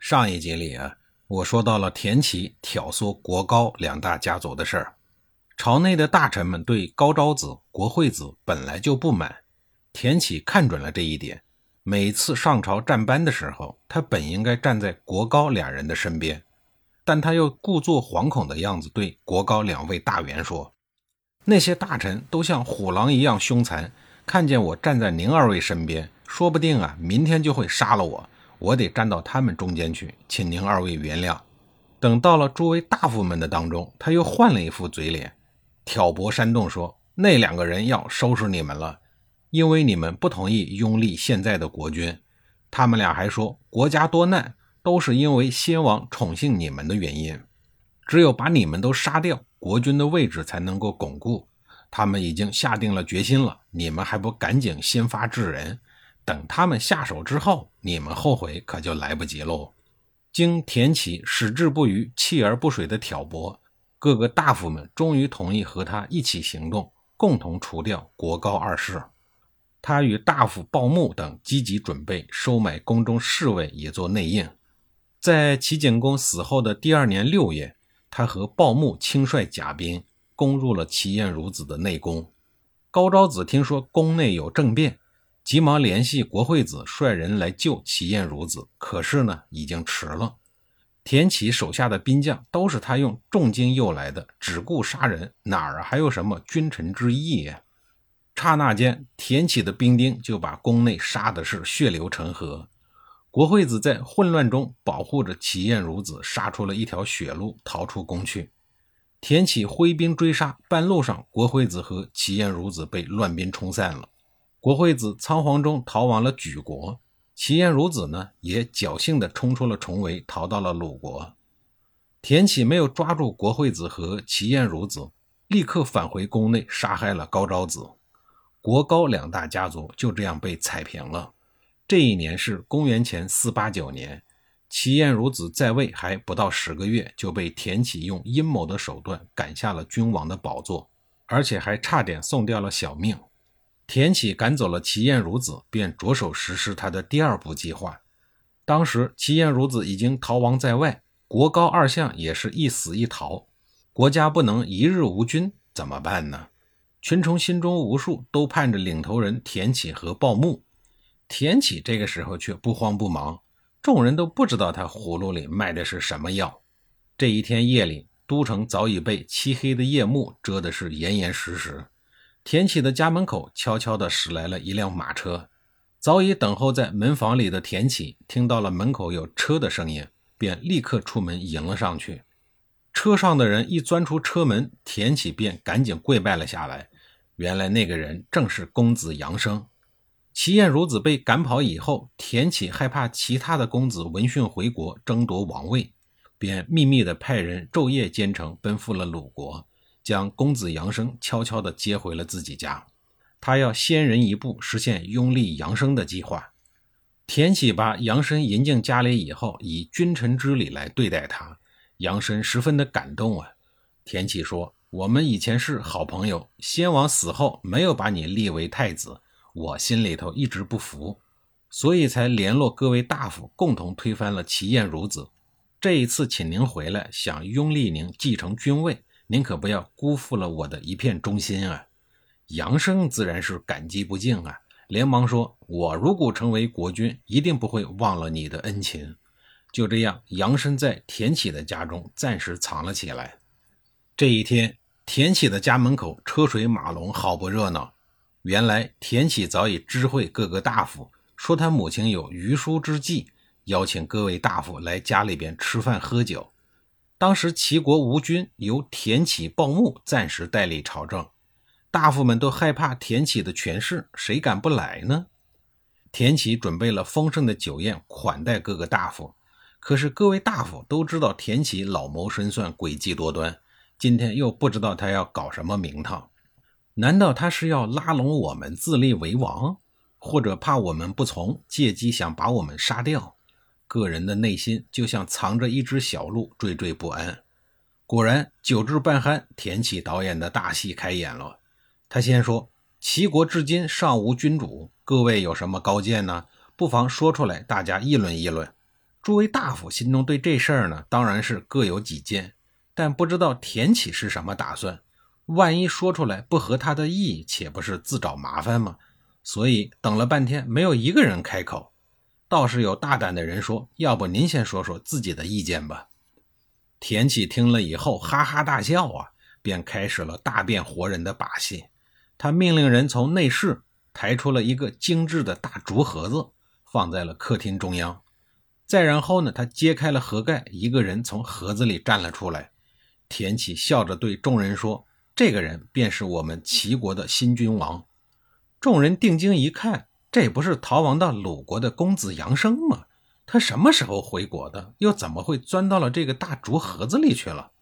上一集里啊，我说到了田启挑唆国高两大家族的事儿。朝内的大臣们对高昭子、国惠子本来就不满，田启看准了这一点。每次上朝站班的时候，他本应该站在国高两人的身边，但他又故作惶恐的样子对国高两位大员说：“那些大臣都像虎狼一样凶残，看见我站在您二位身边，说不定啊，明天就会杀了我。”我得站到他们中间去，请您二位原谅。等到了诸位大夫们的当中，他又换了一副嘴脸，挑拨煽动说：“那两个人要收拾你们了，因为你们不同意拥立现在的国君。他们俩还说，国家多难都是因为先王宠幸你们的原因，只有把你们都杀掉，国君的位置才能够巩固。他们已经下定了决心了，你们还不赶紧先发制人？”等他们下手之后，你们后悔可就来不及喽。经田启矢志不渝、锲而不舍的挑拨，各个大夫们终于同意和他一起行动，共同除掉国高二世。他与大夫鲍牧等积极准备收买宫中侍卫，以作内应。在齐景公死后的第二年六月，他和鲍牧亲率甲兵攻入了齐晏孺子的内宫。高昭子听说宫内有政变。急忙联系国惠子，率人来救齐晏孺子。可是呢，已经迟了。田启手下的兵将都是他用重金诱来的，只顾杀人，哪儿还有什么君臣之义呀？刹那间，田启的兵丁就把宫内杀的是血流成河。国惠子在混乱中保护着齐晏孺子，杀出了一条血路，逃出宫去。田启挥兵追杀，半路上，国惠子和齐晏孺子被乱兵冲散了。国惠子仓皇中逃往了莒国，齐晏孺子呢也侥幸地冲出了重围，逃到了鲁国。田启没有抓住国惠子和齐晏孺子，立刻返回宫内杀害了高昭子。国高两大家族就这样被踩平了。这一年是公元前四八九年，齐晏孺子在位还不到十个月，就被田启用阴谋的手段赶下了君王的宝座，而且还差点送掉了小命。田启赶走了齐晏孺子，便着手实施他的第二步计划。当时齐晏孺子已经逃亡在外，国高二相也是一死一逃，国家不能一日无君，怎么办呢？群臣心中无数，都盼着领头人田启和鲍牧。田启这个时候却不慌不忙，众人都不知道他葫芦里卖的是什么药。这一天夜里，都城早已被漆黑的夜幕遮的是严严实实。田启的家门口悄悄地驶来了一辆马车，早已等候在门房里的田启听到了门口有车的声音，便立刻出门迎了上去。车上的人一钻出车门，田启便赶紧跪拜了下来。原来那个人正是公子杨生。齐晏孺子被赶跑以后，田启害怕其他的公子闻讯回国争夺王位，便秘密地派人昼夜兼程，奔赴了鲁国。将公子杨生悄悄地接回了自己家，他要先人一步实现拥立杨生的计划。田启把杨生迎进家里以后，以君臣之礼来对待他，杨生十分的感动啊。田启说：“我们以前是好朋友，先王死后没有把你立为太子，我心里头一直不服，所以才联络各位大夫，共同推翻了齐晏孺子。这一次请您回来，想拥立您继承君位。”您可不要辜负了我的一片忠心啊！杨生自然是感激不尽啊，连忙说：“我如果成为国君，一定不会忘了你的恩情。”就这样，杨生在田启的家中暂时藏了起来。这一天，田启的家门口车水马龙，好不热闹。原来，田启早已知会各个大夫，说他母亲有余书之计，邀请各位大夫来家里边吃饭喝酒。当时齐国无君，由田启、鲍牧暂时代理朝政。大夫们都害怕田启的权势，谁敢不来呢？田启准备了丰盛的酒宴款待各个大夫，可是各位大夫都知道田启老谋深算、诡计多端，今天又不知道他要搞什么名堂。难道他是要拉拢我们自立为王，或者怕我们不从，借机想把我们杀掉？个人的内心就像藏着一只小鹿，惴惴不安。果然，酒至半酣，田启导演的大戏开演了。他先说：“齐国至今尚无君主，各位有什么高见呢？不妨说出来，大家议论议论。”诸位大夫心中对这事儿呢，当然是各有己见，但不知道田启是什么打算。万一说出来不合他的意，岂不是自找麻烦吗？所以等了半天，没有一个人开口。倒是有大胆的人说：“要不您先说说自己的意见吧。”田启听了以后，哈哈大笑啊，便开始了大变活人的把戏。他命令人从内室抬出了一个精致的大竹盒子，放在了客厅中央。再然后呢，他揭开了盒盖，一个人从盒子里站了出来。田启笑着对众人说：“这个人便是我们齐国的新君王。”众人定睛一看，这不是逃亡到鲁国的公子杨生吗？他什么时候回国的？又怎么会钻到了这个大竹盒子里去了？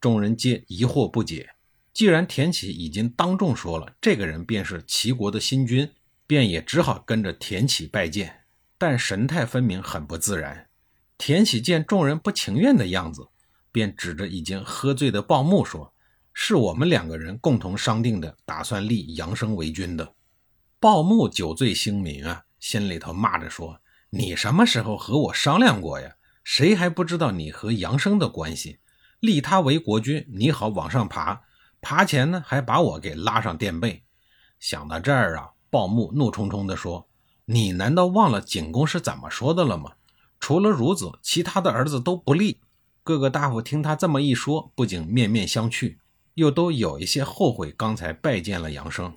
众人皆疑惑不解。既然田启已经当众说了，这个人便是齐国的新君，便也只好跟着田启拜见。但神态分明很不自然。田启见众人不情愿的样子，便指着已经喝醉的鲍木说：“是我们两个人共同商定的，打算立杨生为君的。”鲍木酒醉星明啊，心里头骂着说：“你什么时候和我商量过呀？谁还不知道你和杨生的关系？立他为国君，你好往上爬，爬前呢还把我给拉上垫背。”想到这儿啊，鲍木怒冲冲地说。你难道忘了景公是怎么说的了吗？除了孺子，其他的儿子都不立。各个大夫听他这么一说，不仅面面相觑，又都有一些后悔刚才拜见了杨生。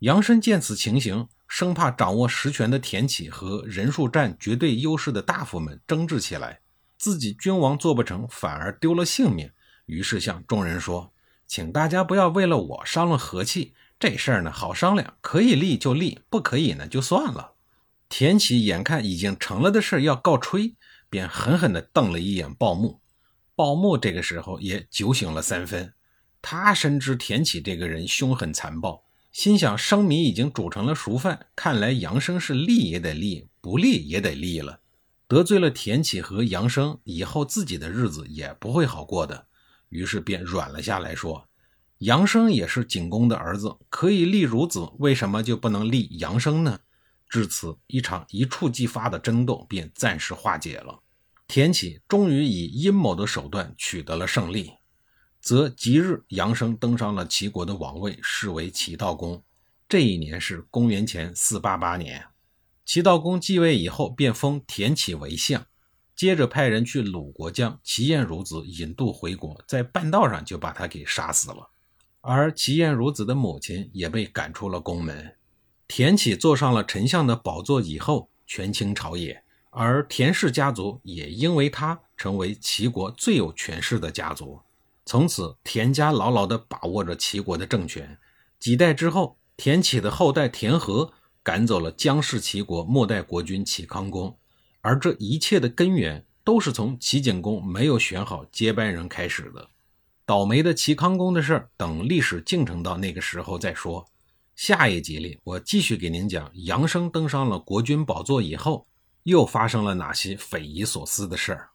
杨生见此情形，生怕掌握实权的田启和人数占绝对优势的大夫们争执起来，自己君王做不成，反而丢了性命。于是向众人说：“请大家不要为了我伤了和气。这事儿呢，好商量，可以立就立，不可以呢就算了。”田启眼看已经成了的事要告吹，便狠狠地瞪了一眼鲍木。鲍木这个时候也酒醒了三分，他深知田启这个人凶狠残暴，心想生米已经煮成了熟饭，看来杨生是立也得立，不立也得立了。得罪了田启和杨生，以后自己的日子也不会好过的。于是便软了下来，说：“杨生也是景公的儿子，可以立孺子，为什么就不能立杨生呢？”至此，一场一触即发的争斗便暂时化解了。田启终于以阴谋的手段取得了胜利，则即日杨生登上了齐国的王位，是为齐悼公。这一年是公元前四八八年。齐悼公继位以后，便封田启为相，接着派人去鲁国将齐晏孺子引渡回国，在半道上就把他给杀死了。而齐晏孺子的母亲也被赶出了宫门。田启坐上了丞相的宝座以后，权倾朝野，而田氏家族也因为他成为齐国最有权势的家族。从此，田家牢牢地把握着齐国的政权。几代之后，田启的后代田和赶走了姜氏齐国末代国君齐康公，而这一切的根源都是从齐景公没有选好接班人开始的。倒霉的齐康公的事儿，等历史进程到那个时候再说。下一集里，我继续给您讲杨生登上了国君宝座以后，又发生了哪些匪夷所思的事儿。